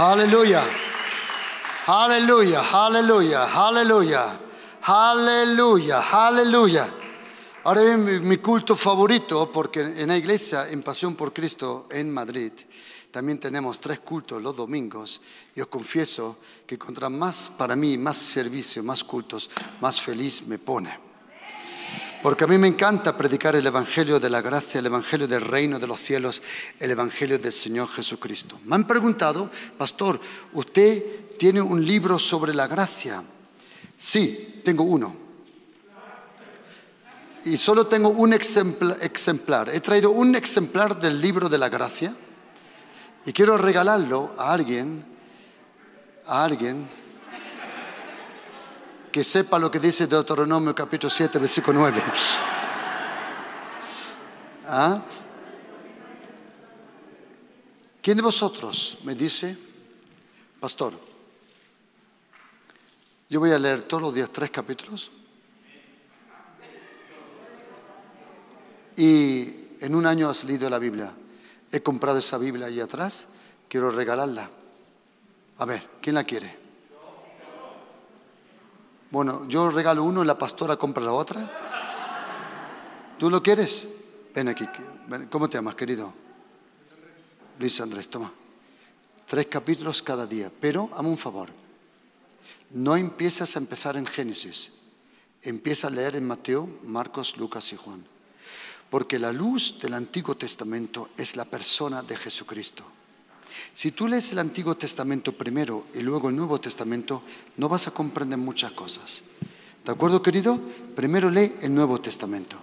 Aleluya. Aleluya, aleluya, aleluya. Aleluya, aleluya. Ahora bien, mi, culto favorito, porque en la iglesia, en Pasión por Cristo, en Madrid, también tenemos tres cultos los domingos y os confieso que contra más, para mí, más servicio, más cultos, más feliz me pone. Porque a mí me encanta predicar el Evangelio de la gracia, el Evangelio del reino de los cielos, el Evangelio del Señor Jesucristo. Me han preguntado, pastor, ¿usted tiene un libro sobre la gracia? Sí, tengo uno. Y solo tengo un ejemplar. He traído un ejemplar del libro de la gracia y quiero regalarlo a alguien, a alguien que sepa lo que dice Deuteronomio capítulo 7, versículo 9. ¿Ah? ¿Quién de vosotros me dice, pastor, yo voy a leer todos los días tres capítulos y en un año has leído la Biblia? He comprado esa Biblia ahí atrás, quiero regalarla. A ver, ¿quién la quiere? Bueno, yo regalo uno y la pastora compra la otra. ¿Tú lo quieres? Ven aquí. ¿Cómo te llamas, querido? Luis Andrés, toma. Tres capítulos cada día. Pero, hazme un favor. No empiezas a empezar en Génesis. Empieza a leer en Mateo, Marcos, Lucas y Juan. Porque la luz del Antiguo Testamento es la persona de Jesucristo. Si tú lees el Antiguo Testamento primero y luego el Nuevo Testamento, no vas a comprender muchas cosas. ¿De acuerdo, querido? Primero lee el Nuevo Testamento.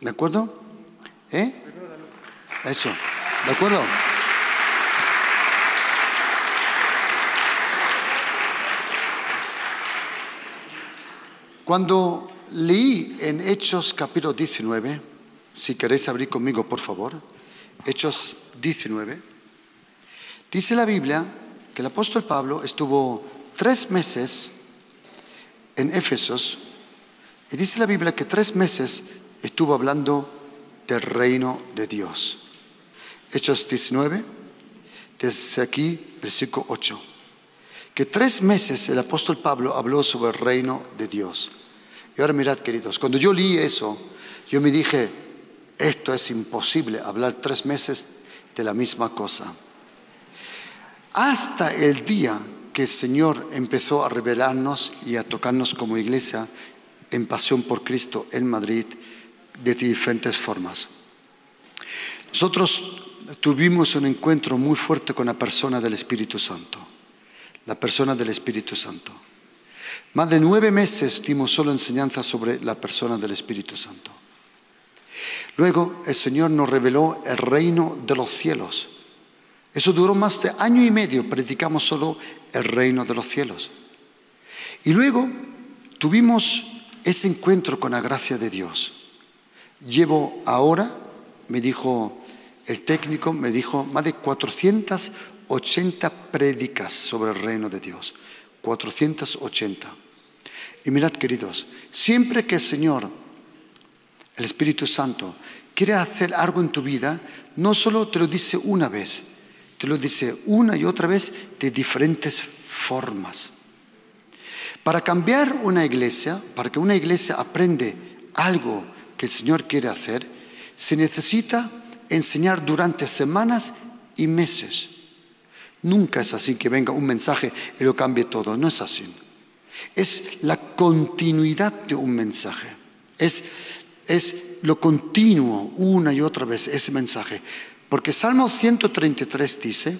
¿De acuerdo? ¿Eh? Eso. ¿De acuerdo? Cuando leí en Hechos capítulo 19, si queréis abrir conmigo, por favor. Hechos 19. Dice la Biblia que el apóstol Pablo estuvo tres meses en Éfesos y dice la Biblia que tres meses estuvo hablando del reino de Dios. Hechos 19, desde aquí, versículo 8. Que tres meses el apóstol Pablo habló sobre el reino de Dios. Y ahora mirad, queridos, cuando yo leí eso, yo me dije, esto es imposible, hablar tres meses de la misma cosa. Hasta el día que el Señor empezó a revelarnos y a tocarnos como iglesia en pasión por Cristo en Madrid de diferentes formas. Nosotros tuvimos un encuentro muy fuerte con la persona del Espíritu Santo, la persona del Espíritu Santo. Más de nueve meses dimos solo enseñanza sobre la persona del Espíritu Santo. Luego el Señor nos reveló el reino de los cielos. Eso duró más de año y medio, predicamos solo el reino de los cielos. Y luego tuvimos ese encuentro con la gracia de Dios. Llevo ahora, me dijo el técnico, me dijo más de 480 prédicas sobre el reino de Dios. 480. Y mirad, queridos, siempre que el Señor el Espíritu Santo quiere hacer algo en tu vida, no solo te lo dice una vez, te lo dice una y otra vez de diferentes formas. Para cambiar una iglesia, para que una iglesia aprende algo que el Señor quiere hacer, se necesita enseñar durante semanas y meses. Nunca es así que venga un mensaje y lo cambie todo, no es así. Es la continuidad de un mensaje. Es es lo continuo una y otra vez ese mensaje. Porque Salmo 133 dice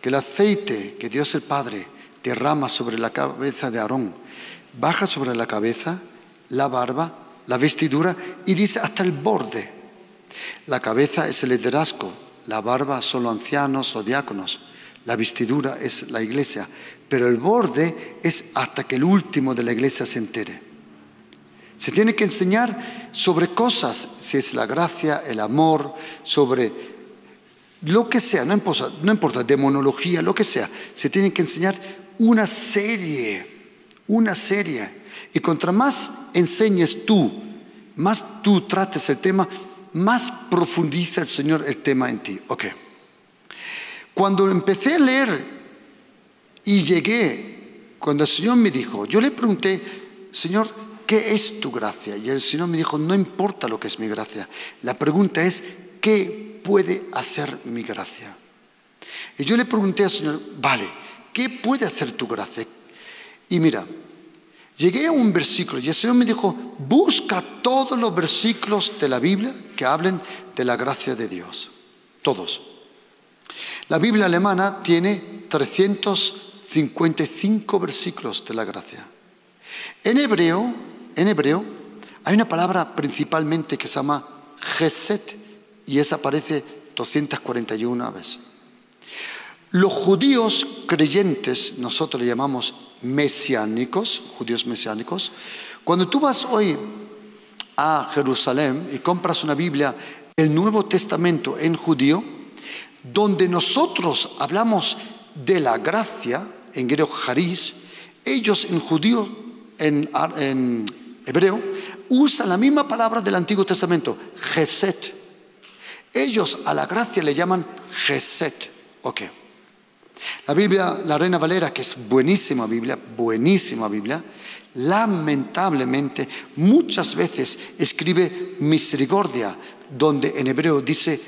que el aceite que Dios el Padre derrama sobre la cabeza de Aarón baja sobre la cabeza, la barba, la vestidura y dice hasta el borde. La cabeza es el liderazgo, la barba son los ancianos, los diáconos, la vestidura es la iglesia, pero el borde es hasta que el último de la iglesia se entere. Se tiene que enseñar sobre cosas, si es la gracia, el amor, sobre lo que sea, no importa, no importa, demonología, lo que sea. Se tiene que enseñar una serie, una serie. Y contra más enseñes tú, más tú trates el tema, más profundiza el Señor el tema en ti. Ok. Cuando empecé a leer Y llegué, cuando el Señor me dijo, yo le pregunté, Señor, ¿qué es tu gracia? Y el Señor me dijo, no importa lo que es mi gracia. La pregunta es, ¿qué puede hacer mi gracia? Y yo le pregunté al Señor, vale, ¿qué puede hacer tu gracia? Y mira, llegué a un versículo y el Señor me dijo, busca todos los versículos de la Biblia que hablen de la gracia de Dios. Todos. La Biblia alemana tiene 355 versículos de la gracia. En hebreo, en hebreo hay una palabra principalmente que se llama Geset y esa aparece 241 veces. Los judíos creyentes, nosotros le llamamos mesiánicos, judíos mesiánicos, cuando tú vas hoy a Jerusalén y compras una Biblia, el Nuevo Testamento en judío, donde nosotros hablamos de la gracia, en griego haris, ellos en judío, en, en hebreo, usan la misma palabra del Antiguo Testamento, geset. Ellos a la gracia le llaman geset. Ok. La Biblia, la Reina Valera, que es buenísima Biblia, buenísima Biblia, lamentablemente muchas veces escribe misericordia, donde en hebreo dice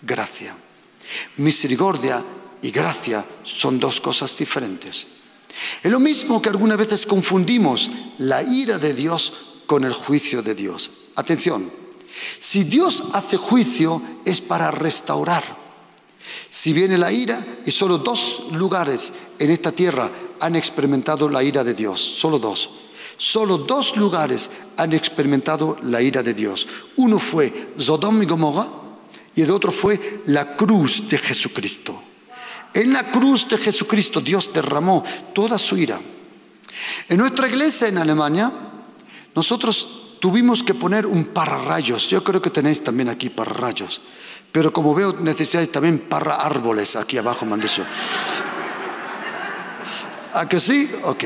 gracia. Misericordia y gracia son dos cosas diferentes. Es lo mismo que algunas veces confundimos la ira de Dios con el juicio de Dios. Atención, si Dios hace juicio es para restaurar. Si viene la ira, y solo dos lugares en esta tierra han experimentado la ira de Dios, solo dos. Solo dos lugares han experimentado la ira de Dios. Uno fue Sodom y Gomorra y el otro fue la cruz de Jesucristo. En la cruz de Jesucristo Dios derramó toda su ira. En nuestra iglesia en Alemania, nosotros tuvimos que poner un pararrayos. Yo creo que tenéis también aquí pararrayos. Pero como veo, necesitáis también para árboles aquí abajo, me ¿A que sí? Ok.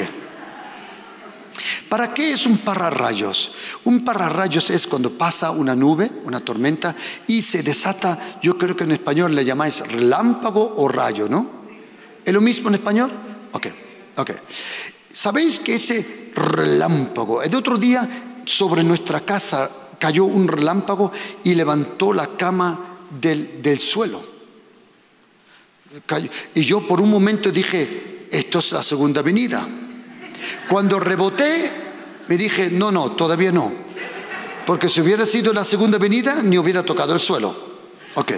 ¿Para qué es un pararrayos? Un pararrayos es cuando pasa una nube, una tormenta, y se desata, yo creo que en español le llamáis relámpago o rayo, ¿no? ¿Es lo mismo en español? Ok, ok. ¿Sabéis que ese relámpago, el otro día sobre nuestra casa cayó un relámpago y levantó la cama del, del suelo? Y yo por un momento dije, esto es la segunda venida. Cuando reboté, me dije, no, no, todavía no. Porque si hubiera sido la segunda venida, ni hubiera tocado el suelo. Ok.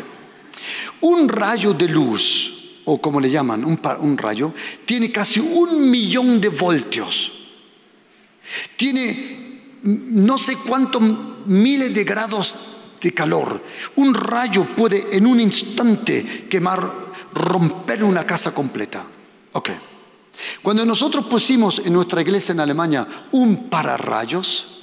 Un rayo de luz, o como le llaman, un, un rayo, tiene casi un millón de voltios. Tiene no sé cuántos miles de grados de calor. Un rayo puede en un instante quemar, romper una casa completa. Ok. Cuando nosotros pusimos en nuestra iglesia en Alemania un pararrayos,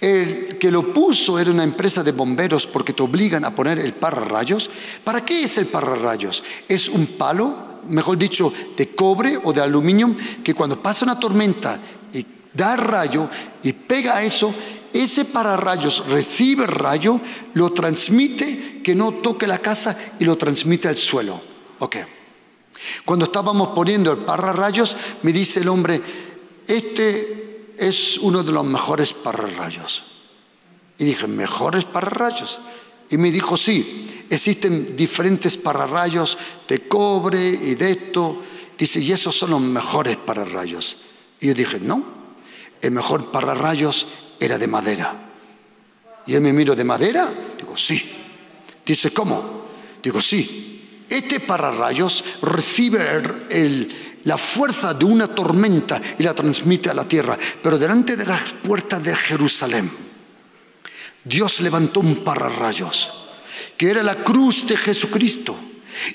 el que lo puso era una empresa de bomberos porque te obligan a poner el pararrayos. ¿Para qué es el pararrayos? Es un palo, mejor dicho, de cobre o de aluminio que cuando pasa una tormenta da rayo y pega eso, ese pararrayos recibe rayo, lo transmite, que no toque la casa y lo transmite al suelo. Ok. Cuando estábamos poniendo el pararrayos, me dice el hombre, este es uno de los mejores pararrayos. Y dije, ¿mejores pararrayos? Y me dijo, sí, existen diferentes pararrayos de cobre y de esto. Dice, y esos son los mejores pararrayos. Y yo dije, no, el mejor pararrayos era de madera. Y él me miró, ¿de madera? Digo, sí. Dice, ¿cómo? Digo, sí, este pararrayos recibe la fuerza de una tormenta y la transmite a la tierra. Pero delante de las puertas de Jerusalén, Dios levantó un pararrayos, que era la cruz de Jesucristo.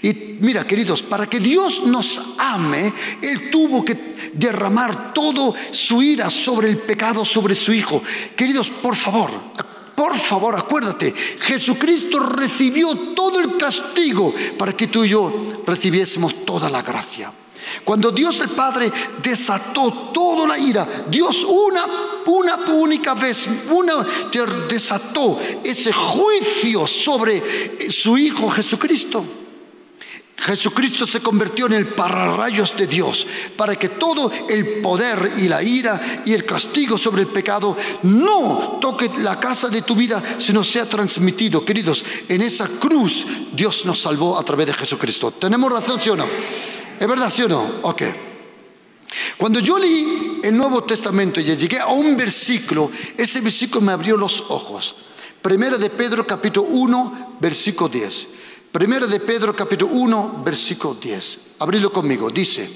Y mira, queridos, para que Dios nos ame, Él tuvo que derramar todo su ira sobre el pecado, sobre su Hijo. Queridos, por favor, por favor, acuérdate, Jesucristo recibió todo el castigo para que tú y yo recibiésemos toda la gracia. Cuando Dios el Padre desató toda la ira, Dios una, una única vez, una desató ese juicio sobre su Hijo Jesucristo. Jesucristo se convirtió en el pararrayos de Dios para que todo el poder y la ira y el castigo sobre el pecado no toque la casa de tu vida, sino sea transmitido. Queridos, en esa cruz Dios nos salvó a través de Jesucristo. ¿Tenemos razón, sí o no? ¿Es verdad, sí o no? Ok. Cuando yo leí el Nuevo Testamento y llegué a un versículo, ese versículo me abrió los ojos. Primero de Pedro capítulo 1, versículo 10. Primero de Pedro capítulo 1, versículo 10. Abrilo conmigo. Dice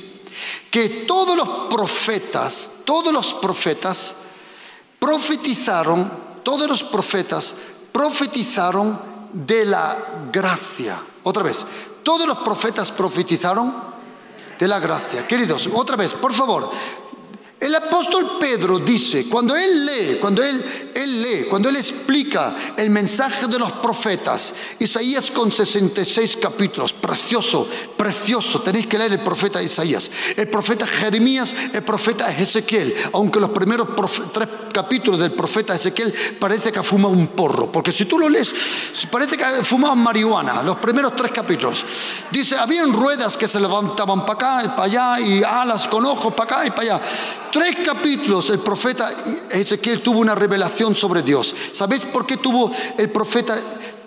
que todos los profetas, todos los profetas profetizaron, todos los profetas profetizaron de la gracia. Otra vez, todos los profetas profetizaron de la gracia. Queridos, otra vez, por favor, el apóstol Pedro dice, cuando él lee, cuando él, él, lee, cuando él explica el mensaje de los profetas, Isaías con 66 capítulos, precioso, precioso, tenéis que leer el profeta Isaías, el profeta Jeremías, el profeta Ezequiel, aunque los primeros tres capítulos del profeta Ezequiel parece que ha fumado un porro, porque si tú lo lees, parece que ha fumado marihuana, los primeros tres capítulos. Dice, habían ruedas que se levantaban para acá y para allá, y alas con ojos para acá y para allá tres capítulos el profeta Ezequiel tuvo una revelación sobre Dios. ¿Sabéis por qué tuvo el profeta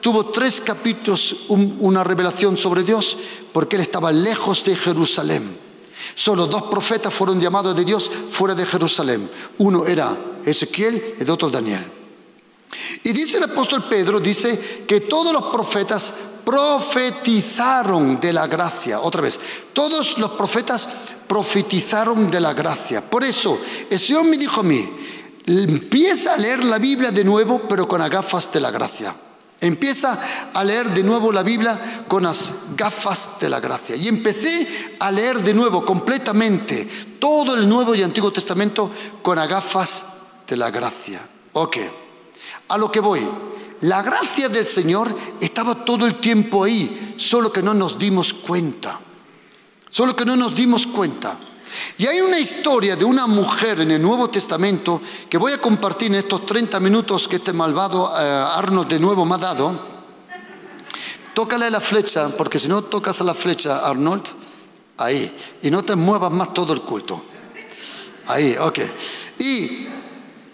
tuvo tres capítulos una revelación sobre Dios? Porque él estaba lejos de Jerusalén. Solo dos profetas fueron llamados de Dios fuera de Jerusalén. Uno era Ezequiel y el otro Daniel. Y dice el apóstol Pedro, dice que todos los profetas profetizaron de la gracia. Otra vez, todos los profetas profetizaron de la gracia. Por eso, el Señor me dijo a mí, empieza a leer la Biblia de nuevo, pero con las gafas de la gracia. Empieza a leer de nuevo la Biblia con las gafas de la gracia. Y empecé a leer de nuevo completamente todo el Nuevo y Antiguo Testamento con las gafas de la gracia. Ok, a lo que voy. La gracia del Señor estaba todo el tiempo ahí, solo que no nos dimos cuenta. Solo que no nos dimos cuenta. Y hay una historia de una mujer en el Nuevo Testamento que voy a compartir en estos 30 minutos que este malvado eh, Arnold de nuevo me ha dado. Tócale la flecha, porque si no tocas a la flecha, Arnold, ahí, y no te muevas más todo el culto. Ahí, ok. Y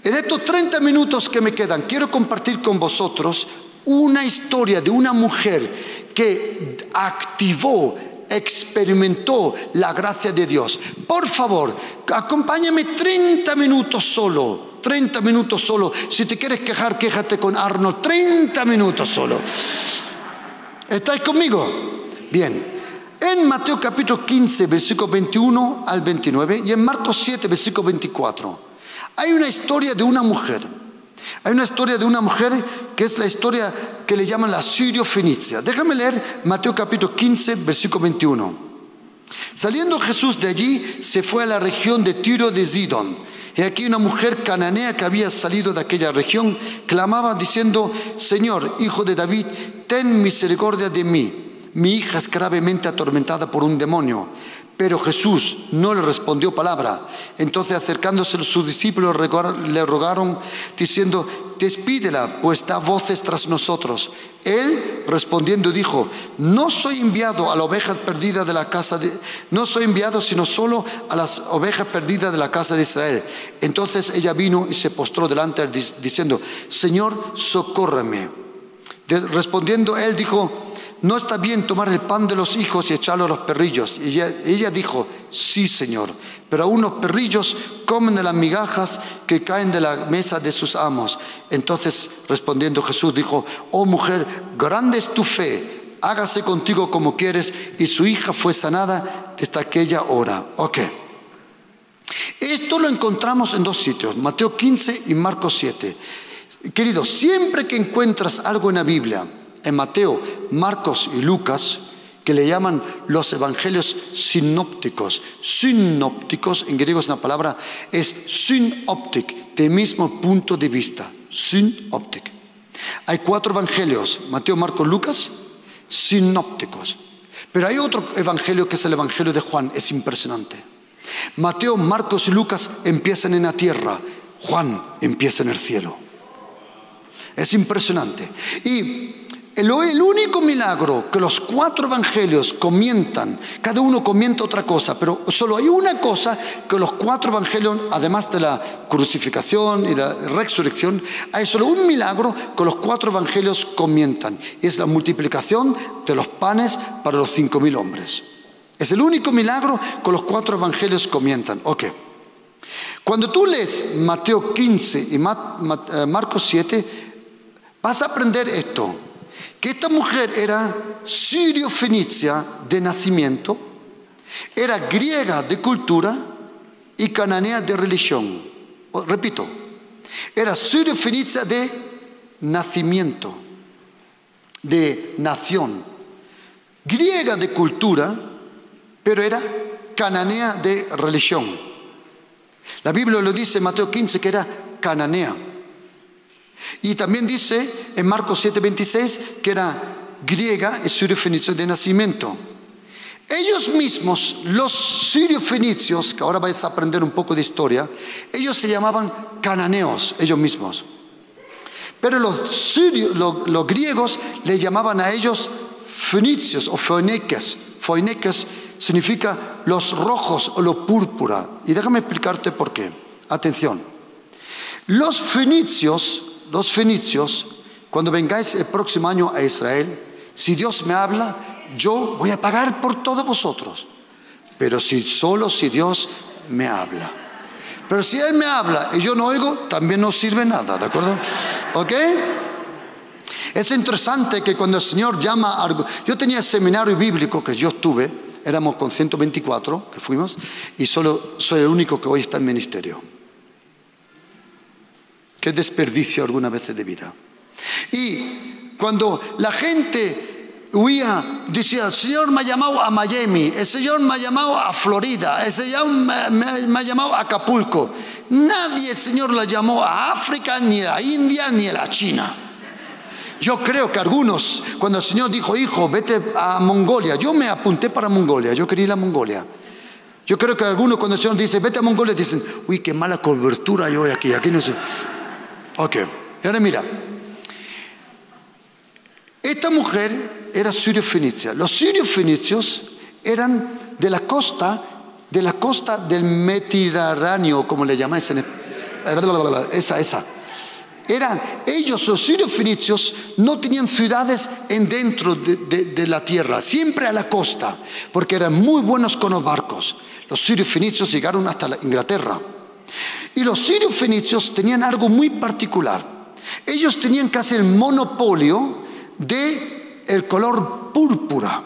en estos 30 minutos que me quedan, quiero compartir con vosotros una historia de una mujer que activó experimentó la gracia de Dios. Por favor, acompáñame 30 minutos solo. 30 minutos solo. Si te quieres quejar, quéjate con Arnold. 30 minutos solo. ¿Estáis conmigo? Bien. En Mateo capítulo 15, versículo 21 al 29 y en Marcos 7, versículo 24, hay una historia de una mujer hay una historia de una mujer que es la historia que le llaman la sirio-fenicia. Déjame leer Mateo capítulo 15, versículo 21. Saliendo Jesús de allí, se fue a la región de Tiro de Sidón. Y aquí una mujer cananea que había salido de aquella región clamaba diciendo, Señor, hijo de David, ten misericordia de mí. Mi hija es gravemente atormentada por un demonio. Pero Jesús no le respondió palabra. Entonces acercándose sus discípulos le rogaron diciendo, despídela, pues da voces tras nosotros. Él respondiendo dijo, no soy enviado a la oveja perdida de la casa de, no soy enviado sino solo a las ovejas perdidas de la casa de Israel. Entonces ella vino y se postró delante diciendo, Señor, socórreme. respondiendo él dijo, no está bien tomar el pan de los hijos y echarlo a los perrillos. Y ella, dijo, sí, Señor, pero aún los perrillos comen de las migajas que caen de la mesa de sus amos. Entonces, respondiendo Jesús, dijo, oh mujer, grande es tu fe, hágase contigo como quieres. Y su hija fue sanada desde aquella hora. Ok. Esto lo encontramos en dos sitios, Mateo 15 y Marcos 7. Queridos, siempre que encuentras algo en la Biblia, en Mateo, Marcos y Lucas, que le llaman los evangelios sinópticos. Sinópticos, en griego es una palabra, es synoptic, de mismo punto de vista. Synoptic. Hay cuatro evangelios, Mateo, Marcos, Lucas, sinópticos. Pero hay otro evangelio que es el evangelio de Juan, es impresionante. Mateo, Marcos y Lucas empiezan en la tierra, Juan empieza en el cielo. Es impresionante. Y el, único milagro que los cuatro evangelios comientan, cada uno comienza otra cosa, pero solo hay una cosa que los cuatro evangelios, además de la crucificación y la resurrección, hay solo un milagro que los cuatro evangelios comientan, y es la multiplicación de los panes para los cinco mil hombres. Es el único milagro que los cuatro evangelios comientan. Ok. Cuando tú lees Mateo 15 y eh, Marcos 7, vas a aprender esto que esta mujer era sirio-fenicia de nacimiento, era griega de cultura y cananea de religión. Repito, era sirio-fenicia de nacimiento, de nación, griega de cultura, pero era cananea de religión. La Biblia lo dice en Mateo 15 que era cananea. Y también dice en Marcos 7:26 que era griega y sirio-fenicio de nacimiento. Ellos mismos, los sirio-fenicios, que ahora vais a aprender un poco de historia, ellos se llamaban cananeos, ellos mismos. Pero los, los, griegos le llamaban a ellos fenicios o foeneques. Foeneques significa los rojos o lo púrpura. Y déjame explicarte por qué. Atención. Los fenicios los fenicios, cuando vengáis el próximo año a Israel, si Dios me habla, yo voy a pagar por todos vosotros. Pero si solo si Dios me habla. Pero si Él me habla y yo no oigo, también no sirve nada, ¿de acuerdo? ¿Ok? Es interesante que cuando el Señor llama, a... yo tenía el seminario bíblico que yo estuve, éramos con 124 que fuimos, y solo soy el único que hoy está en ministerio. Qué desperdicio alguna vez de vida. Y cuando la gente huía, decía, el Señor me ha llamado a Miami, el Señor me ha llamado a Florida, el Señor me, ha llamado a Acapulco. Nadie el Señor la llamó a África, ni a India, ni a la China. Yo creo que algunos, cuando el Señor dijo, hijo, vete a Mongolia, yo me apunté para Mongolia, yo quería ir a Mongolia. Yo creo que algunos cuando el Señor dice, vete a Mongolia, dicen, uy, qué mala cobertura hay aquí, aquí no sé. Ok, ahora mira. Esta mujer era sirio-fenicia. Los sirio-fenicios eran de la costa, de la costa del Mediterráneo, como le llamáis en esa, esa. Eran ellos, los sirio-fenicios, no tenían ciudades en dentro de, de, la tierra, siempre a la costa, porque eran muy buenos con los barcos. Los sirio-fenicios llegaron hasta la Inglaterra. Y los sirios fenicios tenían algo muy particular. Ellos tenían casi el monopolio de el color púrpura.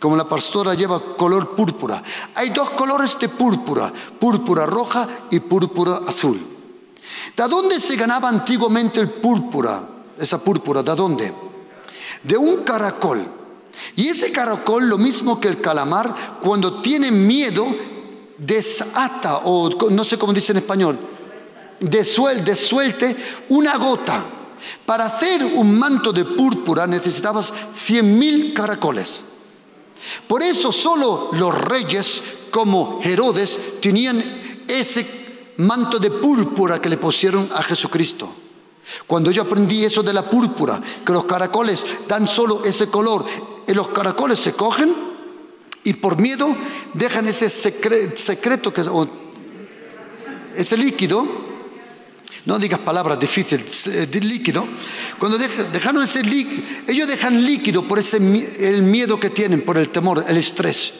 Como la pastora lleva color púrpura. Hay dos colores de púrpura, púrpura roja y púrpura azul. ¿De dónde se ganaba antiguamente el púrpura? Esa púrpura, ¿de dónde? De un caracol. Y ese caracol, lo mismo que el calamar, cuando tiene miedo, desata, o no sé cómo dice en español, desuelte una gota. Para hacer un manto de púrpura necesitabas cien mil caracoles. Por eso solo los reyes como Herodes tenían ese manto de púrpura que le pusieron a Jesucristo. Cuando yo aprendí eso de la púrpura, que los caracoles dan solo ese color, y los caracoles se cogen y por miedo dejan ese secreto, que, ese líquido, no digas palabras difíciles, eh, líquido, cuando dejaron ese líquido, ellos dejan líquido por ese, el miedo que tienen, por el temor, el estrés.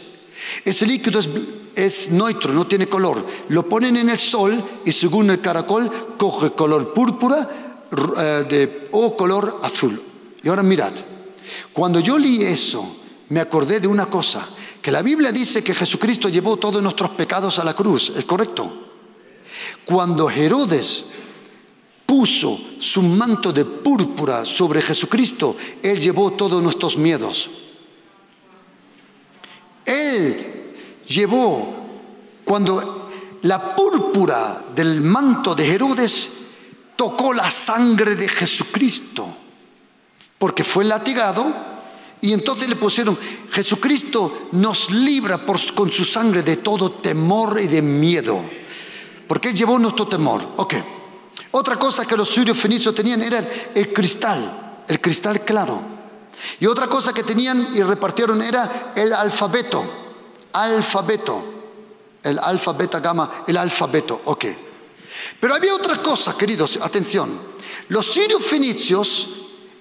Ese líquido es, es neutro, no tiene color. Lo ponen en el sol y según el caracol coge color púrpura eh, de, o color azul. Y ahora mirad, cuando yo leí eso, me acordé de una cosa que la Biblia dice que Jesucristo llevó todos nuestros pecados a la cruz, ¿es correcto? Cuando Herodes puso su manto de púrpura sobre Jesucristo, Él llevó todos nuestros miedos. Él llevó, cuando la púrpura del manto de Herodes tocó la sangre de Jesucristo, porque fue latigado y entonces le pusieron, Jesucristo nos libra con su sangre de todo temor y de miedo. Porque Él llevó nuestro temor. Ok. Otra cosa que los sirios fenicios tenían era el cristal. el cristal claro. Y otra cosa que tenían y repartieron era el alfabeto. Alfabeto. El alfa, beta, gamma, el alfabeto. Ok. Pero había otra cosa, queridos, atención. Los sirios fenicios,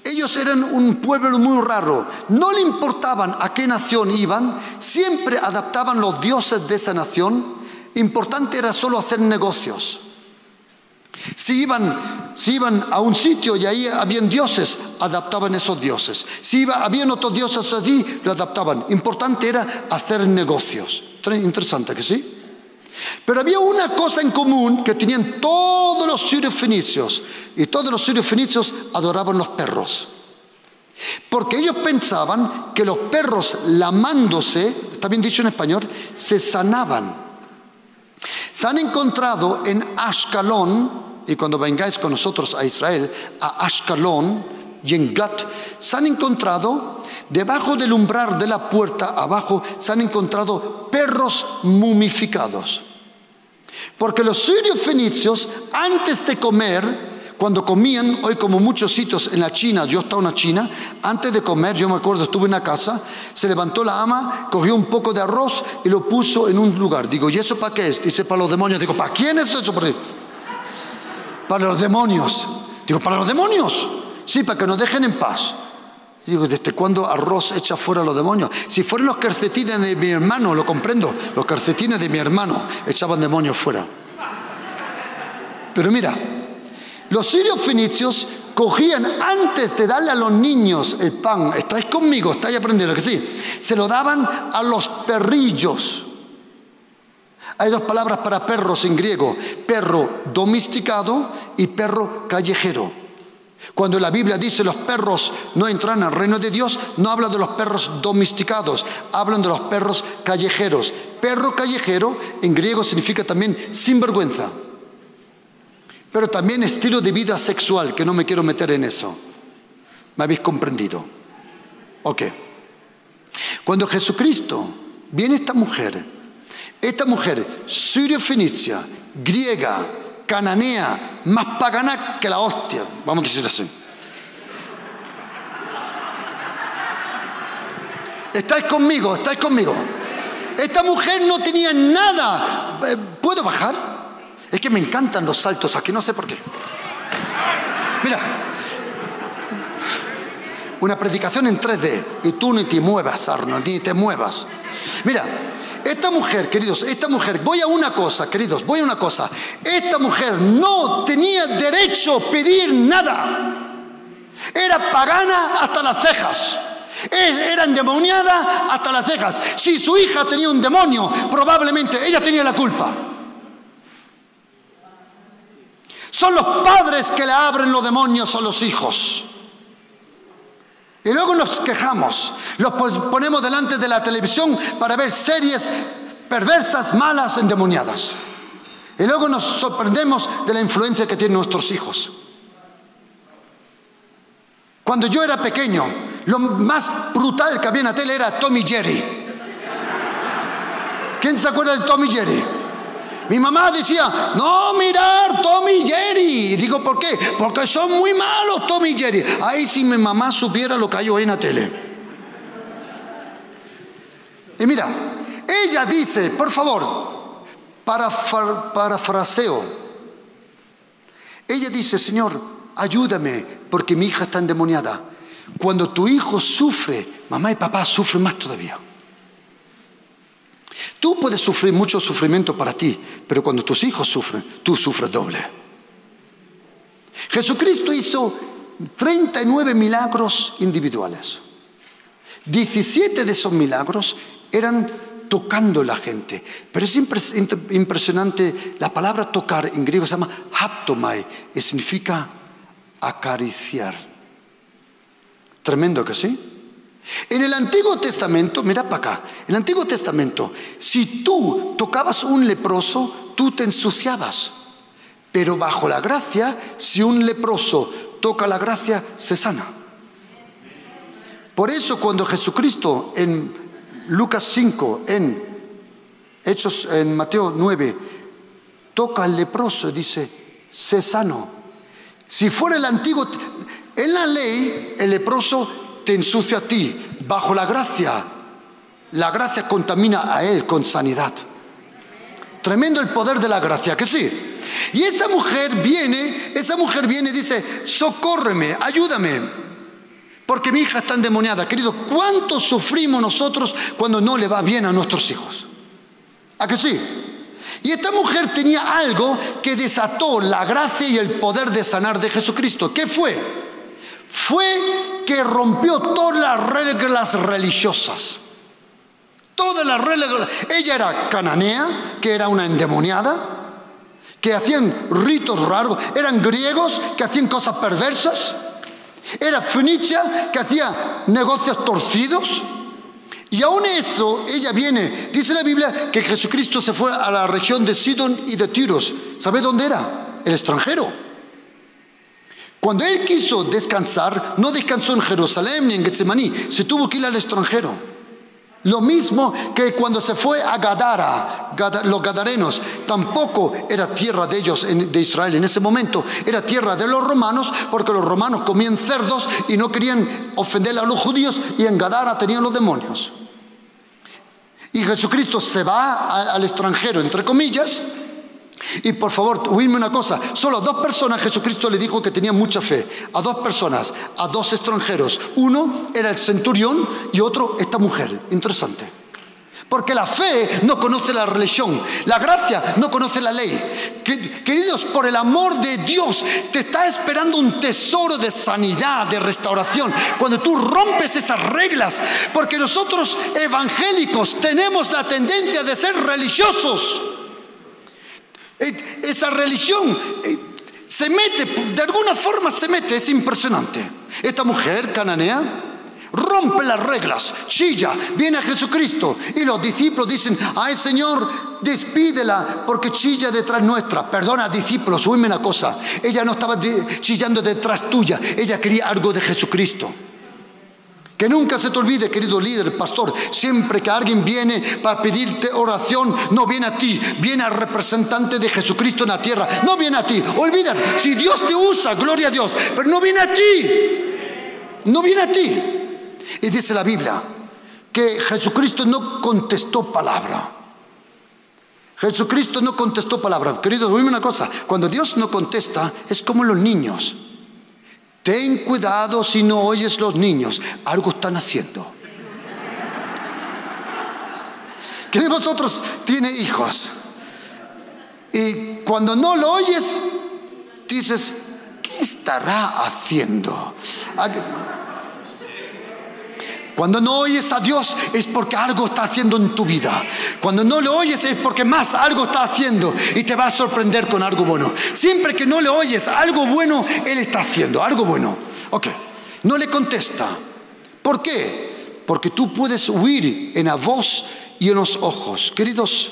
ellos eran un pueblo muy raro. No le importaban a qué nación iban, siempre adaptaban los dioses de esa nación. Importante era solo hacer negocios. Si iban, si iban a un sitio y ahí habían dioses, adaptaban esos dioses. Si iba, habían otros dioses allí, lo adaptaban. Importante era hacer negocios. Interesante que sí. Pero había una cosa en común que tenían todos los sirios fenicios. Y todos los sirios fenicios adoraban los perros. Porque ellos pensaban que los perros lamándose, está bien dicho en español, se sanaban. Se han encontrado en Ashkelon, y cuando vengáis con nosotros a Israel, a Ashkelon y en Gat, se han encontrado, debajo del umbral de la puerta, abajo, se han encontrado perros mumificados. Porque los sirios fenicios, antes de comer, cuando comían, hoy como muchos sitios en la China, yo estaba en la China, antes de comer, yo me acuerdo, estuve en una casa, se levantó la ama, cogió un poco de arroz y lo puso en un lugar. Digo, ¿y eso para qué es? Dice, para los demonios. Digo, ¿para quién es eso? Para los demonios. Digo, ¿para los demonios? Sí, para que nos dejen en paz. Digo, ¿desde cuándo arroz echa fuera a los demonios? Si fueron los calcetines de mi hermano, lo comprendo. Los calcetines de mi hermano echaban demonios fuera. Pero mira, los sirios fenicios cogían antes de darle a los niños el pan, estáis conmigo, estáis aprendiendo que sí, se lo daban a los perrillos. Hay dos palabras para perros en griego, perro domesticado y perro callejero. Cuando la Biblia dice los perros no entran al reino de Dios, no habla de los perros domesticados, hablan de los perros callejeros. Perro callejero en griego significa también sinvergüenza, pero también estilo de vida sexual, que no me quiero meter en eso. ¿Me habéis comprendido? Ok. Cuando Jesucristo viene esta mujer, esta mujer sirio-fenicia, griega, cananea, más pagana que la hostia, vamos a decir así. ¿Estáis conmigo? ¿Estáis conmigo? Esta mujer no tenía nada. Eh, ¿Puedo bajar? Es que me encantan los saltos aquí, no sé por qué. Mira, una predicación en 3D y tú ni te muevas, Arno, ni te muevas. Mira, esta mujer, queridos, esta mujer, voy a una cosa, queridos, voy a una cosa. Esta mujer no tenía derecho a pedir nada. Era pagana hasta las cejas. Era endemoniada hasta las cejas. Si su hija tenía un demonio, probablemente ella tenía la culpa. Son los padres que le abren los demonios a los hijos. Y luego nos quejamos, los ponemos delante de la televisión para ver series perversas, malas, endemoniadas. Y luego nos sorprendemos de la influencia que tienen nuestros hijos. Cuando yo era pequeño, lo más brutal que había en la tele era Tommy Jerry. ¿Quién se acuerda de Tommy Jerry? Mi mamá decía, no mirar Tommy Jerry. Y digo, ¿por qué? Porque son muy malos Tommy Jerry. Ahí si mi mamá supiera lo que hay hoy en la tele. Y mira, ella dice, por favor, para parafraseo. Ella dice, Señor, ayúdame porque mi hija está endemoniada. Cuando tu hijo sufre, mamá y papá sufren más todavía. Tú puedes sufrir mucho sufrimiento para ti, pero cuando tus hijos sufren, tú sufres doble. Jesucristo hizo 39 milagros individuales. 17 de esos milagros eran tocando la gente. Pero es impresionante, la palabra tocar en griego se llama haptomai y significa acariciar. Tremendo que sí. En el Antiguo Testamento, mira para acá, en el Antiguo Testamento, si tú tocabas un leproso, tú te ensuciabas. Pero bajo la gracia, si un leproso toca la gracia, se sana. Por eso cuando Jesucristo en Lucas 5, en Hechos en Mateo 9, toca al leproso dice, se sano. Si fuera el antiguo, En la ley, el leproso te ensucia a ti. Bajo la gracia, la gracia contamina a él con sanidad. Tremendo el poder de la gracia, que sí. Y esa mujer viene, esa mujer viene y dice, socórreme, ayúdame, porque mi hija está endemoniada. Querido, ¿cuánto sufrimos nosotros cuando no le va bien a nuestros hijos? ¿A que sí? Y esta mujer tenía algo que desató la gracia y el poder de sanar de Jesucristo. ¿Qué fue? Fue que rompió todas las reglas religiosas. Todas las reglas. Ella era cananea, que era una endemoniada, que hacían ritos raros. Eran griegos que hacían cosas perversas. Era fenicia que hacía negocios torcidos. Y aún eso, ella viene, dice la Biblia que Jesucristo se fue a la región de Sidon y de Tiros. ¿Sabe dónde era? El extranjero. Cuando él quiso descansar, no descansó en Jerusalén ni en Getsemaní, se tuvo que ir al extranjero. Lo mismo que cuando se fue a Gadara, los gadarenos, tampoco era tierra de ellos, de Israel en ese momento, era tierra de los romanos, porque los romanos comían cerdos y no querían ofender a los judíos, y en Gadara tenían los demonios. Y Jesucristo se va al extranjero, entre comillas, y por favor, oídme una cosa, solo a dos personas Jesucristo le dijo que tenía mucha fe, a dos personas, a dos extranjeros. Uno era el centurión y otro esta mujer. Interesante. Porque la fe no conoce la religión, la gracia no conoce la ley. Queridos, por el amor de Dios, te está esperando un tesoro de sanidad, de restauración, cuando tú rompes esas reglas. Porque nosotros evangélicos tenemos la tendencia de ser religiosos. Esa religión eh, se mete, de alguna forma se mete, es impresionante. Esta mujer cananea rompe las reglas, chilla, viene a Jesucristo y los discípulos dicen, ay Señor, despídela porque chilla detrás nuestra. Perdona, discípulos, oíme una cosa, ella no estaba chillando detrás tuya, ella quería algo de Jesucristo. Que nunca se te olvide, querido líder, pastor, siempre que alguien viene para pedirte oración, no viene a ti, viene al representante de Jesucristo en la tierra, no viene a ti, olvídate, si Dios te usa, gloria a Dios, pero no viene a ti, no viene a ti. Y dice la Biblia que Jesucristo no contestó palabra. Jesucristo no contestó palabra. Querido, dime una cosa, cuando Dios no contesta, es como los niños. Ten cuidado si no oyes los niños, algo están haciendo. ¿Quién de vosotros tiene hijos? Y cuando no lo oyes, dices, ¿qué estará haciendo? Cuando no oyes a Dios es porque algo está haciendo en tu vida. Cuando no le oyes es porque más algo está haciendo y te va a sorprender con algo bueno. Siempre que no le oyes algo bueno, Él está haciendo algo bueno. Ok, no le contesta. ¿Por qué? Porque tú puedes huir en la voz y en los ojos. Queridos,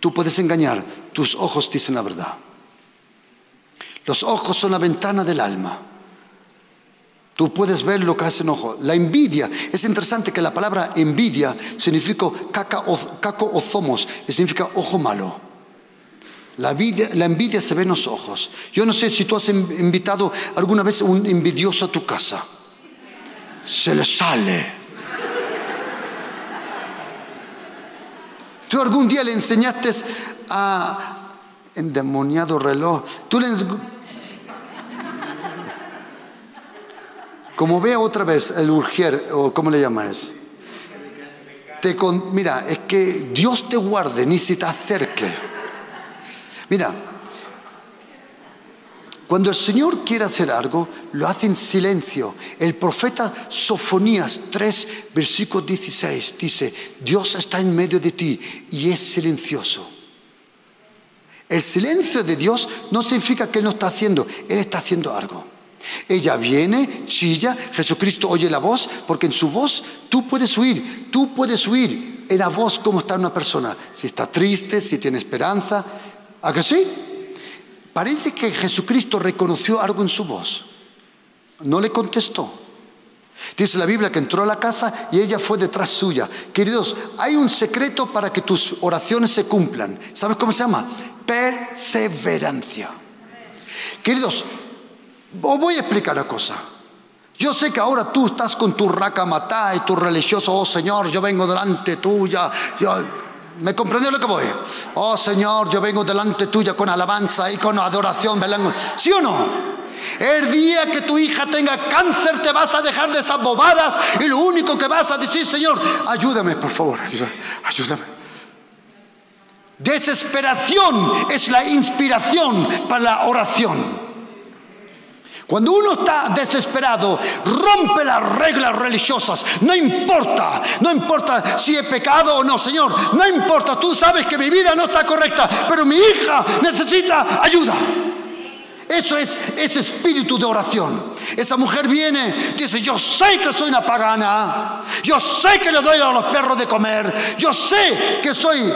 tú puedes engañar, tus ojos dicen la verdad. Los ojos son la ventana del alma. Tú puedes ver lo que hace en ojo. La envidia, es interesante que la palabra envidia significa caca o, caco o zomos, significa ojo malo. La envidia, la envidia se ve en los ojos. Yo no sé si tú has invitado alguna vez un envidioso a tu casa. Se le sale. Tú algún día le enseñaste a endemoniado reloj. Tú le Como vea otra vez el urgier, o cómo le llamas, te mira, es que Dios te guarde, ni si te acerque. Mira, cuando el Señor quiere hacer algo, lo hace en silencio. El profeta Sofonías 3, versículo 16 dice, Dios está en medio de ti y es silencioso. El silencio de Dios no significa que Él no está haciendo, Él está haciendo algo. Ella viene, chilla, Jesucristo oye la voz, porque en su voz tú puedes huir, tú puedes huir en la voz como está una persona, si está triste, si tiene esperanza. ¿A que sí? Parece que Jesucristo reconoció algo en su voz. No le contestó. Dice la Biblia que entró a la casa y ella fue detrás suya. Queridos, hay un secreto para que tus oraciones se cumplan. ¿Sabes cómo se llama? Perseverancia. Queridos, os voy a explicar una cosa. Yo sé que ahora tú estás con tu racamatá y tu religioso, oh Señor, yo vengo delante tuya. Yo, ¿Me comprendió lo que voy? Oh Señor, yo vengo delante tuya con alabanza y con adoración. ¿Sí o no? El día que tu hija tenga cáncer te vas a dejar de esas bobadas y lo único que vas a decir, Señor, ayúdame, por favor, ayúdame. Desesperación es la inspiración para la oración. Cuando uno está desesperado, rompe las reglas religiosas. No importa, no importa si he pecado o no, Señor. No importa, tú sabes que mi vida no está correcta, pero mi hija necesita ayuda. Eso es ese espíritu de oración. Esa mujer viene, dice, yo sé que soy una pagana, yo sé que le doy a los perros de comer, yo sé que soy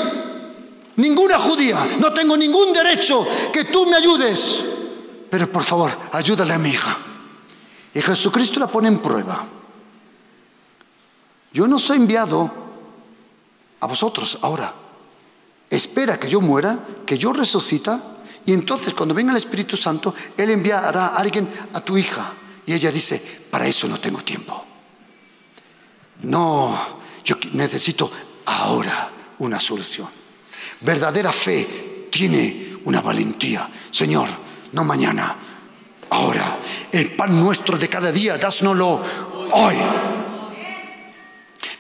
ninguna judía, no tengo ningún derecho que tú me ayudes, pero por favor, ayúdale a mi hija. Y Jesucristo la pone en prueba. Yo no soy enviado a vosotros ahora. Espera que yo muera, que yo resucita y entonces cuando venga el Espíritu Santo, Él enviará a alguien a tu hija. Y ella dice, para eso no tengo tiempo. No, yo necesito ahora una solución. Verdadera fe tiene una valentía. Señor, no mañana, ahora. El pan nuestro de cada día, dásnoslo hoy.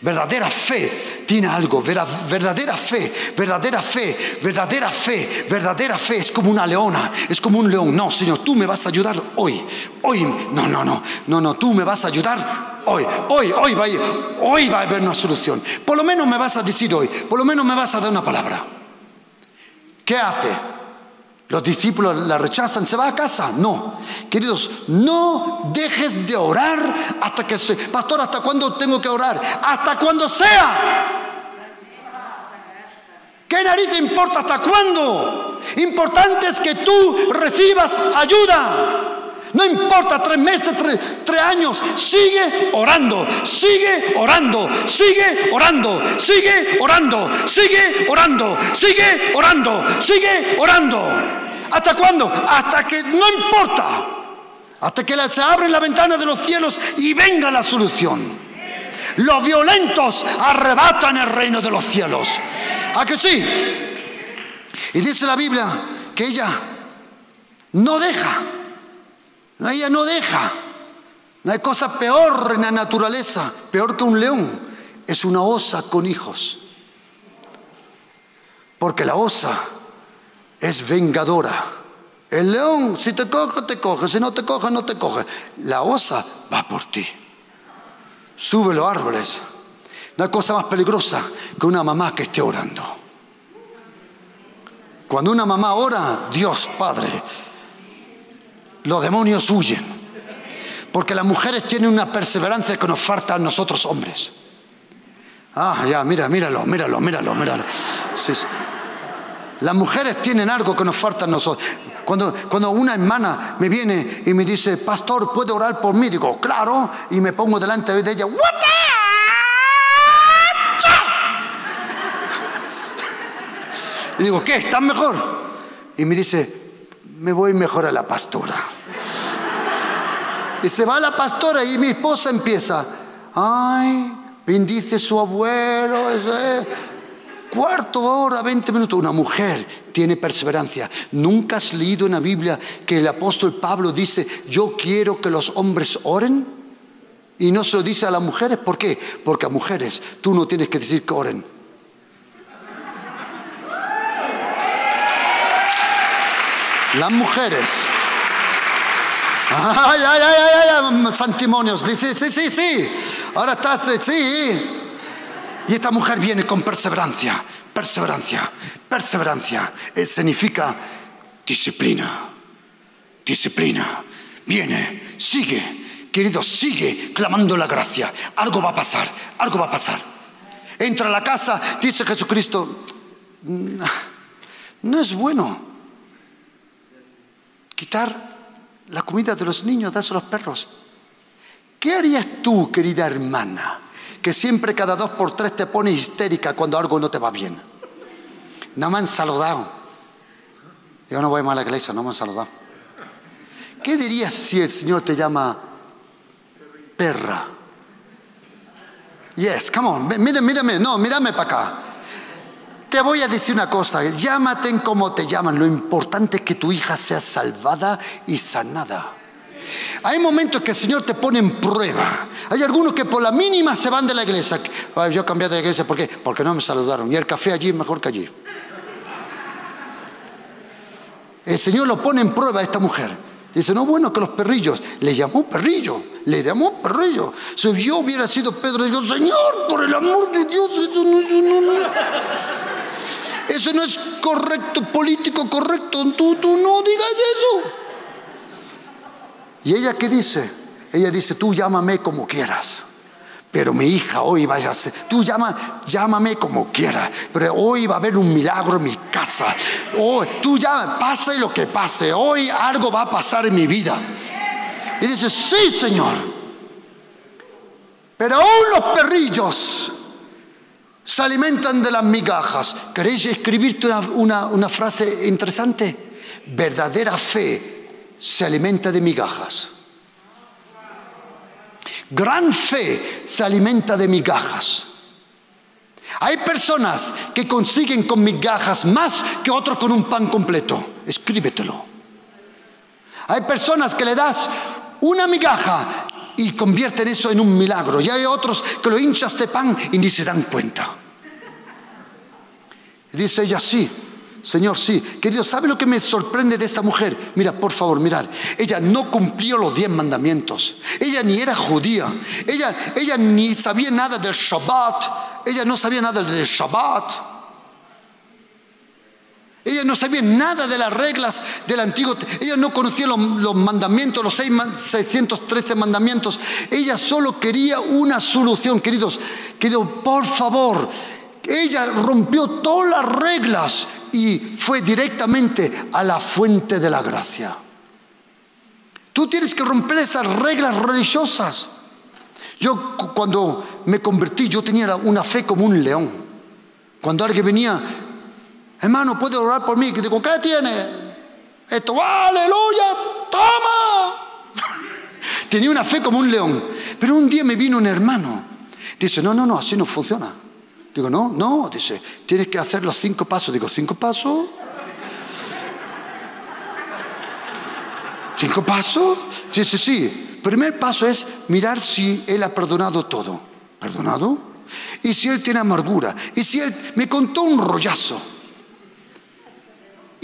Verdadera fe tiene algo, verdadera fe, verdadera fe, verdadera fe, verdadera fe es como una leona, es como un león. No, Señor, tú me vas a ayudar hoy, hoy. No, no, no, no, no, tú me vas a ayudar hoy, hoy, hoy va, hoy va a haber una solución. Por lo menos me vas a decir hoy, por lo menos me vas a dar una palabra. ¿Qué hace? Los discípulos la rechazan, se va a casa. No, queridos, no dejes de orar hasta que se... Pastor, ¿hasta cuándo tengo que orar? Hasta cuando sea. ¿Qué nariz importa hasta cuándo? Importante es que tú recibas ayuda. No importa tres meses, tres, años, sigue orando, sigue orando, sigue orando, sigue orando, sigue orando, sigue orando, sigue orando. ¿Hasta cuándo? Hasta que no importa. Hasta que se abre la ventana de los cielos y venga la solución. Los violentos arrebatan el reino de los cielos. ¿A que sí? Y dice la Biblia que ella no deja ella no deja. No hay cosa peor en la naturaleza, peor que un león. Es una osa con hijos. Porque la osa es vengadora. El león, si te coge, te coge. Si no te coge, no te coge. La osa va por ti. Sube los árboles. No hay cosa más peligrosa que una mamá que esté orando. Cuando una mamá ora, Dios Padre los demonios huyen. Porque las mujeres tienen una perseverancia que nos falta a nosotros hombres. Ah, ya, mira, míralo, míralo, míralo, míralo. Las mujeres tienen algo que nos falta a nosotros. Cuando, cuando una hermana me viene y me dice, pastor, ¿puede orar por mí? Digo, claro, y me pongo delante de ella, Y digo, ¿qué? ¿Estás mejor? Y me dice, me voy mejor a la pastora. Y se va la pastora y mi esposa empieza, ay, bendice su abuelo. Cuarto hora, 20 minutos. Una mujer tiene perseverancia. ¿Nunca has leído en la Biblia que el apóstol Pablo dice, yo quiero que los hombres oren? Y no se lo dice a las mujeres. ¿Por qué? Porque a mujeres tú no tienes que decir que oren. Las mujeres Ay, ay, ay, ay, ay, santimonios. Dice, sí, sí, sí. Ahora estás, sí. Y esta mujer viene con perseverancia, perseverancia, perseverancia. Eh, significa disciplina, disciplina. Viene, sigue, querido, sigue clamando la gracia. Algo va a pasar, algo va a pasar. Entra a la casa, dice Jesucristo, no es bueno quitar la comida de los niños, das a los perros. ¿Qué harías tú, querida hermana, que siempre cada dos por tres te pones histérica cuando algo no te va bien? No me han saludado. Yo no voy más a la iglesia, no me han saludado. ¿Qué dirías si el Señor te llama perra. Yes, come on, mírame, mírame, no, mírame para acá. Voy a decir una cosa, llámate como te llaman, lo importante es que tu hija sea salvada y sanada. Hay momentos que el Señor te pone en prueba. Hay algunos que por la mínima se van de la iglesia. yo he cambiado de iglesia, ¿por? Porque no me saludaron. Y el café allí es mejor que allí. El Señor lo pone en prueba a esta mujer. Dice, no, bueno, que los perrillos. Le llamó perrillo, le llamó perrillo. Si yo hubiera sido Pedro, digo, Señor, por el amor de Dios, eso no, eso no, Eso no es correcto, político correcto. Tú, tú no digas eso. ¿Y ella qué dice? Ella dice, tú llámame como quieras. Pero mi hija hoy vaya a tú llama, llámame como quieras, pero hoy va a haber un milagro en mi casa. Hoy, tú ya pase lo que pase, hoy algo va a pasar en mi vida. Y dice, sí, Señor. Pero aún los perrillos se alimentan de las migajas. ¿Queréis escribirte una, una frase interesante? Verdadera fe se alimenta de migajas. Gran fe se alimenta de migajas. Hay personas que consiguen con migajas más que otros con un pan completo. Escríbetelo. Hay personas que le das una migaja y convierten eso en un milagro. Y hay otros que lo hinchas de pan y ni se dan cuenta. dice ella, sí, Señor, sí. Querido, ¿sabe lo que me sorprende de esta mujer? Mira, por favor, mirar. Ella no cumplió los diez mandamientos. Ella ni era judía. Ella, ella ni sabía nada del Shabbat. Ella no sabía nada del Shabbat. Ella no sabía nada de las reglas del antiguo. Ella no conocía los, mandamientos, los 613 mandamientos. Ella solo quería una solución, queridos. Querido, por favor, ella rompió todas las reglas y fue directamente a la fuente de la gracia. Tú tienes que romper esas reglas religiosas. Yo cuando me convertí, yo tenía una fe como un león. Cuando alguien venía, hermano, ¿puede orar por mí? Digo, ¿qué tiene? Esto, aleluya, toma. tenía una fe como un león. Pero un día me vino un hermano. Dice, no, no, no, así no funciona. Digo, no, no, dice, tienes que hacer los cinco pasos. Digo, ¿cinco pasos? ¿Cinco pasos? Dice, sí. Primer paso es mirar si Él ha perdonado todo. ¿Perdonado? Y si Él tiene amargura. Y si Él me contó un rollazo.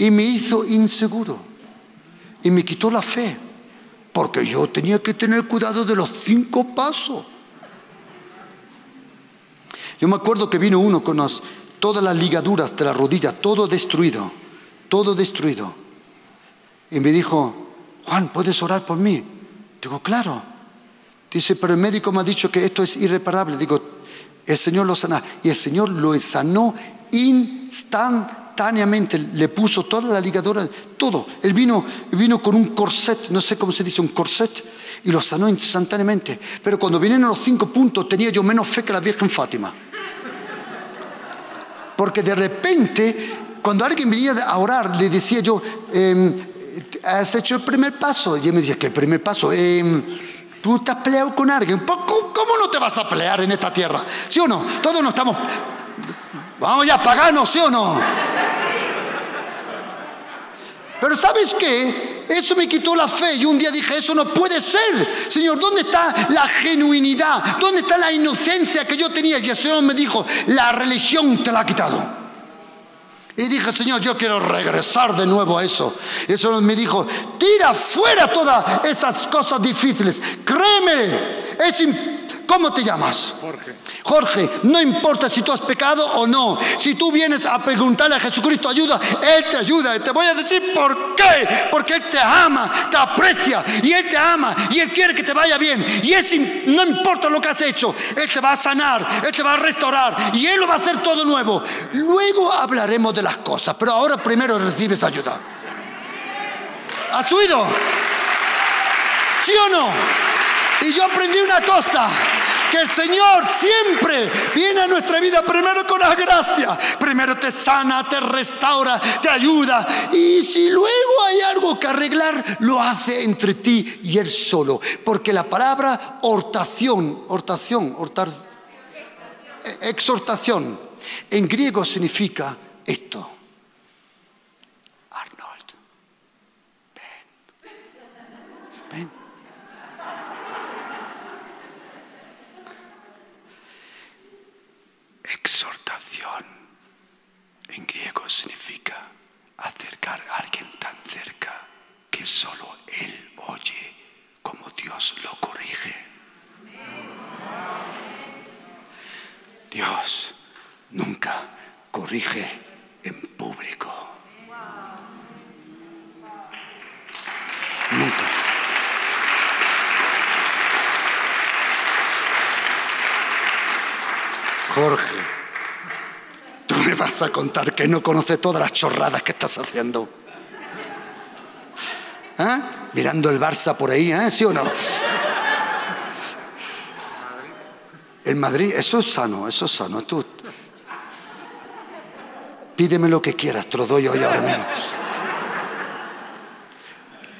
Y me hizo inseguro. Y me quitó la fe. Porque yo tenía que tener cuidado de los cinco pasos. Yo me acuerdo que vino uno con todas las ligaduras de la rodilla, todo destruido, todo destruido. Y me dijo, Juan, ¿puedes orar por mí? Digo, claro. Dice, pero el médico me ha dicho que esto es irreparable. Digo, el Señor lo sana. Y el Señor lo sanó instantáneamente. Le puso toda la ligadura, todo. Él vino, vino con un corset, no sé cómo se dice, un corset, y lo sanó instantáneamente. Pero cuando vinieron los cinco puntos, tenía yo menos fe que la Virgen Fátima. Porque de repente, cuando alguien venía a orar, le decía yo, em, ¿has hecho el primer paso? Y él me decía, ¿qué primer paso? Em, tú estás peleado con alguien. ¿Cómo no te vas a pelear en esta tierra? ¿Sí o no? Todos no estamos... Vamos ya, paganos, ¿sí o no? Pero ¿sabes qué? Eso me quitó la fe y un día dije, eso no puede ser. Señor, ¿dónde está la genuinidad? ¿Dónde está la inocencia que yo tenía? Y el Señor me dijo, la religión te la ha quitado. Y dije, Señor, yo quiero regresar de nuevo a eso. Y el Señor me dijo, tira fuera todas esas cosas difíciles. Créeme, es imposible ¿Cómo te llamas? Jorge. Jorge, no importa si tú has pecado o no. Si tú vienes a preguntarle a Jesucristo ayuda, Él te ayuda. Te voy a decir por qué. Porque Él te ama, te aprecia y Él te ama y Él quiere que te vaya bien. Y es, no importa lo que has hecho, Él te va a sanar, Él te va a restaurar y Él lo va a hacer todo nuevo. Luego hablaremos de las cosas, pero ahora primero recibes ayuda. ¿Has oído? ¿Sí o no? Y yo aprendí una cosa, que el Señor siempre viene a nuestra vida primero con la gracia. Primero te sana, te restaura, te ayuda. Y si luego hay algo que arreglar, lo hace entre ti y Él solo. Porque la palabra hortación, hortación, exhortación, en griego significa esto. Exhortación en griego significa acercar a alguien tan cerca que solo él oye como Dios lo corrige. Dios nunca corrige en público. Nunca. Jorge, tú me vas a contar que no conoces todas las chorradas que estás haciendo. ¿Eh? Mirando el Barça por ahí, ¿eh? ¿Sí o no? El Madrid, eso es sano, eso es sano. Tú, pídeme lo que quieras, te lo doy hoy ahora mismo.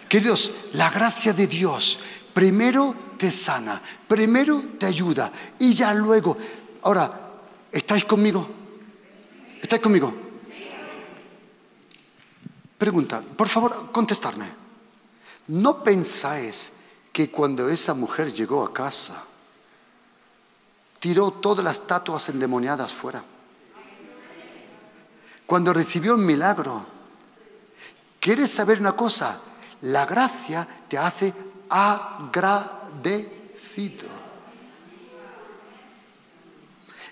Queridos, la gracia de Dios primero te sana, primero te ayuda y ya luego. Ahora, ¿Estáis conmigo? ¿Estáis conmigo? Pregunta, por favor, contestarme. ¿No pensáis que cuando esa mujer llegó a casa, tiró todas las estatuas endemoniadas fuera? Cuando recibió un milagro, ¿quieres saber una cosa? La gracia te hace agradecido.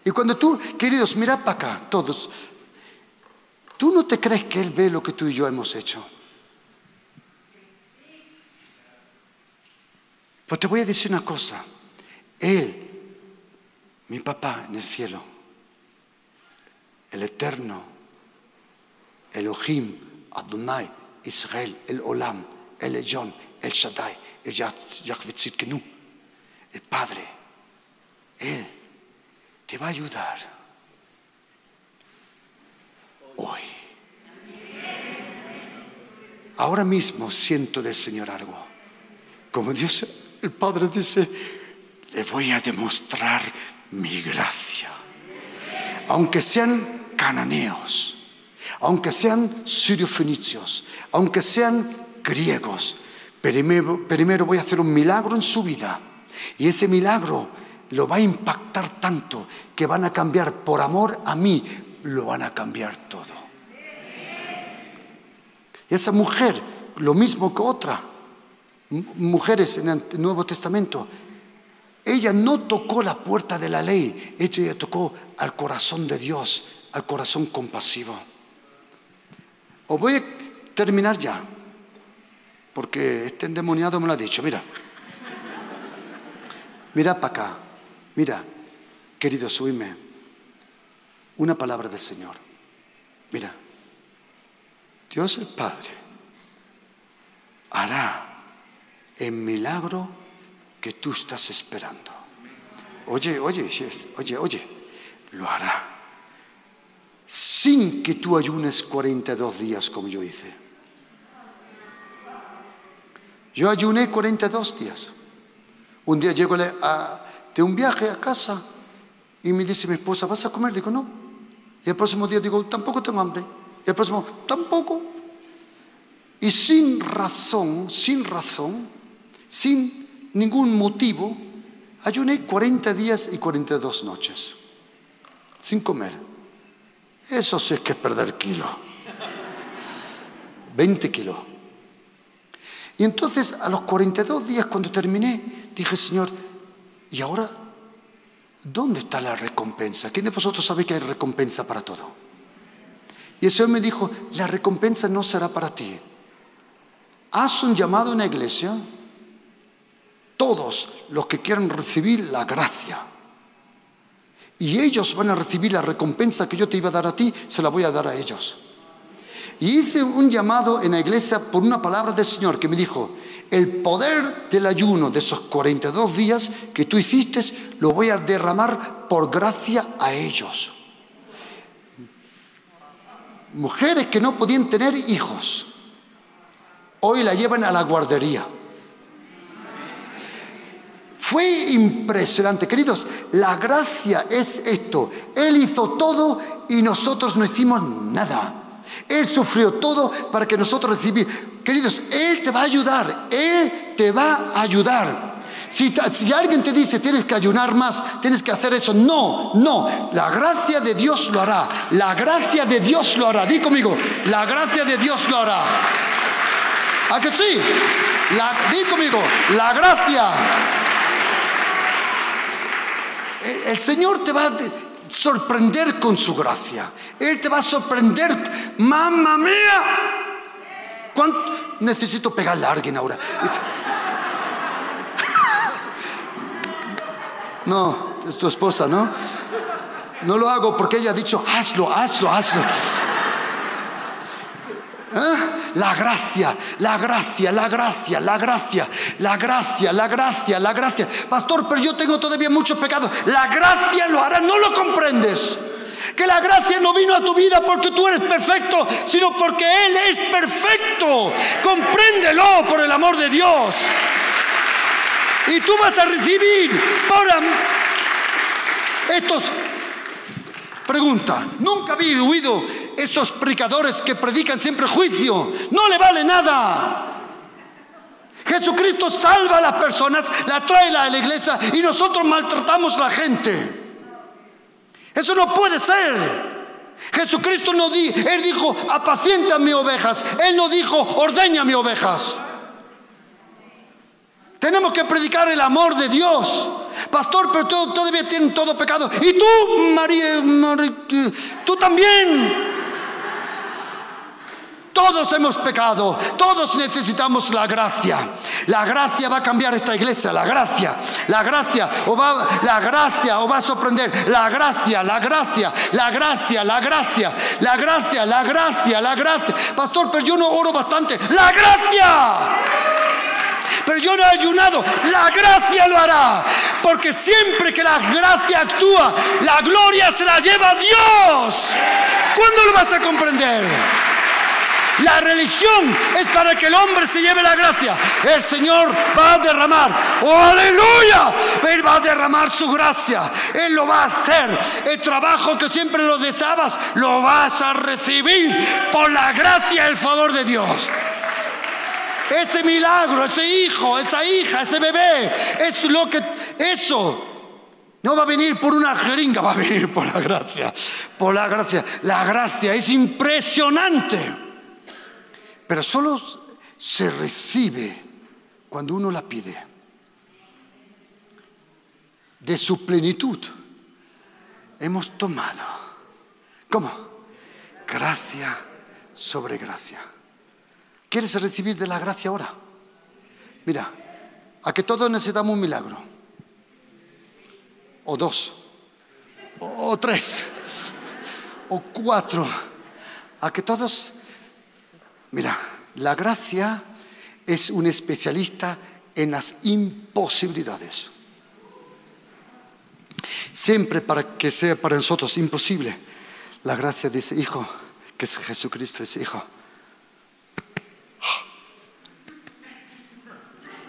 Y cuando tú, queridos, mira para acá, todos, ¿tú no te crees que Él ve lo que tú y yo hemos hecho? Pues te voy a decir una cosa. Él, mi papá en el cielo, el eterno, Elohim, Adonai, Israel, el Olam, el Ejon, el Shaddai, el Yahweh el Padre, Él te va a ayudar hoy. Ahora mismo siento del Señor algo. Como Dios, el Padre dice, le voy a demostrar mi gracia. Aunque sean cananeos, aunque sean sirio-fenicios, aunque sean griegos, primero, primero voy a hacer un milagro en su vida. Y ese milagro lo va a impactar tanto que van a cambiar por amor a mí, lo van a cambiar todo. Esa mujer, lo mismo que otra, mujeres en el Nuevo Testamento, ella no tocó la puerta de la ley, ella tocó al corazón de Dios, al corazón compasivo. Os voy a terminar ya, porque este endemoniado me lo ha dicho, mira, mira para acá. Mira, querido, subime una palabra del Señor. Mira, Dios el Padre hará el milagro que tú estás esperando. Oye, oye, oye, oye, lo hará. Sin que tú ayunes 42 días como yo hice. Yo ayuné 42 días. Un día llego a, de un viaje a casa y me dice mi esposa, ¿vas a comer? Digo, no. Y el próximo día digo, tampoco tengo hambre. Y el próximo, tampoco. Y sin razón, sin razón, sin ningún motivo, ayuné 40 días y 42 noches, sin comer. Eso sí es que es perder kilo. 20 kilos. Y entonces a los 42 días cuando terminé, dije, Señor, ¿Y ahora dónde está la recompensa? ¿Quién de vosotros sabe que hay recompensa para todo? Y el Señor me dijo, la recompensa no será para ti. Haz un llamado en la iglesia, todos los que quieran recibir la gracia. Y ellos van a recibir la recompensa que yo te iba a dar a ti, se la voy a dar a ellos. Y hice un llamado en la iglesia por una palabra del Señor que me dijo, el poder del ayuno de esos 42 días que tú hiciste, lo voy a derramar por gracia a ellos. Mujeres que no podían tener hijos, hoy la llevan a la guardería. Fue impresionante, queridos. La gracia es esto. Él hizo todo y nosotros no hicimos nada. Él sufrió todo para que nosotros recibimos. Queridos, Él te va a ayudar. Él te va a ayudar. Si, alguien te dice tienes que ayunar más, tienes que hacer eso, no, no, la gracia de Dios lo hará, la gracia de Dios lo hará, di conmigo, la gracia de Dios lo hará. ¿A que sí? La, di conmigo, la gracia el Señor te va a sorprender con su gracia. Él te va a sorprender. Mamma mía. ¿Cuánto? Necesito pegarle a alguien ahora. No, es tu esposa, ¿no? No lo hago porque ella ha dicho, hazlo, hazlo, hazlo. ¿Eh? La gracia, la gracia, la gracia, la gracia, la gracia, la gracia, la gracia. Pastor, pero yo tengo todavía muchos pecados. La gracia lo hará, no lo comprendes. Que la gracia no vino a tu vida porque tú eres perfecto, sino porque Él es perfecto. Compréndelo por el amor de Dios. Y tú vas a recibir por estos Pregunta, nunca había oído esos predicadores que predican siempre juicio. No le vale nada. Jesucristo salva a las personas, la trae a la iglesia y nosotros maltratamos a la gente. Eso no puede ser. Jesucristo no dijo, Él dijo, apacienta mis ovejas. Él no dijo, ordeña mis ovejas. Tenemos que predicar el amor de Dios. Pastor, pero todavía tienen todo pecado. Y tú, María, tú también. Todos hemos pecado, todos necesitamos la gracia. La gracia va a cambiar esta iglesia, la gracia, la gracia, o va, la gracia, o va a sorprender, la gracia, la gracia, la gracia, la gracia, la gracia, la gracia, la gracia. Pastor, pero yo no oro bastante, la gracia pero yo no he ayunado. La gracia lo hará. Porque siempre que la gracia actúa, la gloria se la lleva Dios. ¿Cuándo lo vas a comprender? La religión es para que el hombre se lleve la gracia. El Señor va a derramar. ¡Oh, aleluya! Él va a derramar su gracia. Él lo va a hacer. El trabajo que siempre lo deseabas, lo vas a recibir por la gracia y el favor de Dios. Ese milagro, ese hijo, esa hija, ese bebé, es lo que eso no va a venir por una jeringa, va a venir por la gracia, por la gracia. La gracia es impresionante, pero solo se recibe cuando uno la pide. De su plenitud hemos tomado. ¿Cómo? Gracia sobre gracia. ¿Quieres recibir de la gracia ahora? Mira, a que todos necesitamos un milagro. O dos. O, tres. O cuatro. A que todos... Mira, la gracia es un especialista en las imposibilidades. Siempre para que sea para nosotros imposible, la gracia de ese Hijo, que es Jesucristo, ese Hijo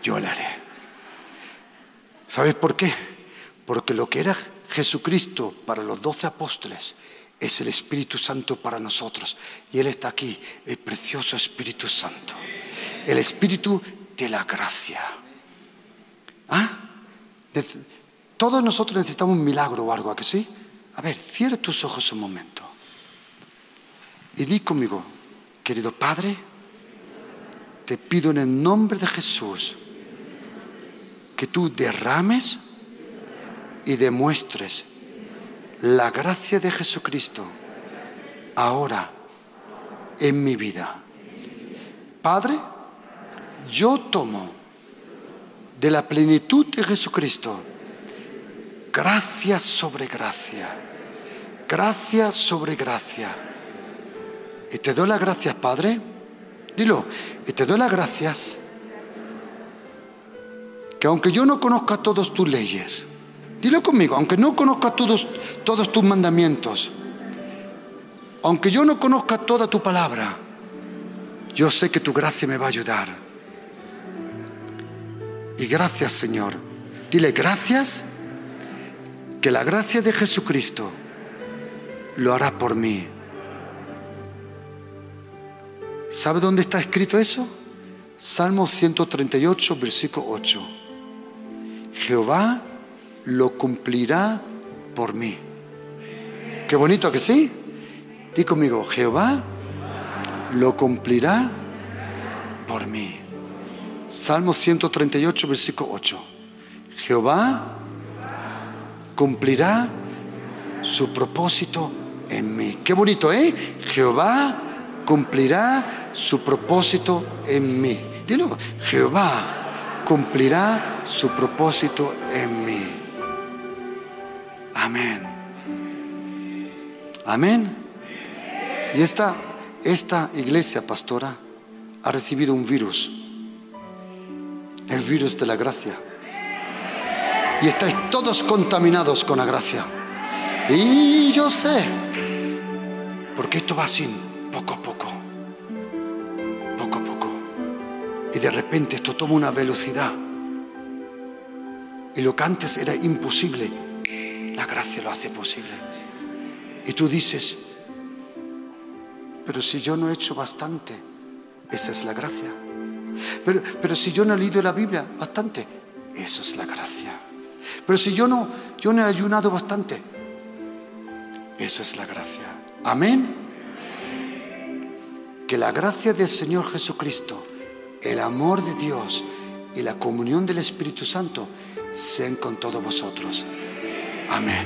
yo le haré. ¿Sabes por qué? Porque lo que era Jesucristo para los doce apóstoles es el Espíritu Santo para nosotros. Y Él está aquí, el precioso Espíritu Santo. El Espíritu de la gracia. ¿Ah? Todos nosotros necesitamos un milagro o algo, ¿a que sí? A ver, cierra tus ojos un momento. Y di conmigo, querido Padre, te pido en el nombre de Jesús que tú derrames y demuestres la gracia de Jesucristo ahora en mi vida. Padre, yo tomo de la plenitud de Jesucristo gracia sobre gracia, gracia sobre gracia. Y te doy las gracias, Padre. Dilo, y te doy las gracias que aunque yo no conozca todas tus leyes, dilo conmigo, aunque no conozca todos, todos tus mandamientos, aunque yo no conozca toda tu palabra, yo sé que tu gracia me va a ayudar. Y gracias Señor. Dile gracias que la gracia de Jesucristo lo hará por mí. ¿Sabe dónde está escrito eso? Salmo 138, versículo 8. Jehová lo cumplirá por mí. Qué bonito que sí. Di conmigo, Jehová lo cumplirá por mí. Salmo 138, versículo 8. Jehová cumplirá su propósito en mí. Qué bonito, ¿eh? Jehová cumplirá su propósito en mí. Dilo, Jehová cumplirá su propósito en mí. Amén. Amén. Y esta, esta iglesia pastora ha recibido un virus, el virus de la gracia. Y estáis todos contaminados con la gracia. Y yo sé, porque esto va así, poco a poco, poco a poco. Y de repente esto toma una velocidad. Y lo que antes era imposible, la gracia lo hace posible. Y tú dices, pero si yo no he hecho bastante, esa es la gracia. Pero, pero si yo no he leído la Biblia bastante, eso es la gracia. Pero si yo no, yo no he ayunado bastante, eso es la gracia. Amén. Que la gracia del Señor Jesucristo, el amor de Dios y la comunión del Espíritu Santo sean con todos vosotros. Amen.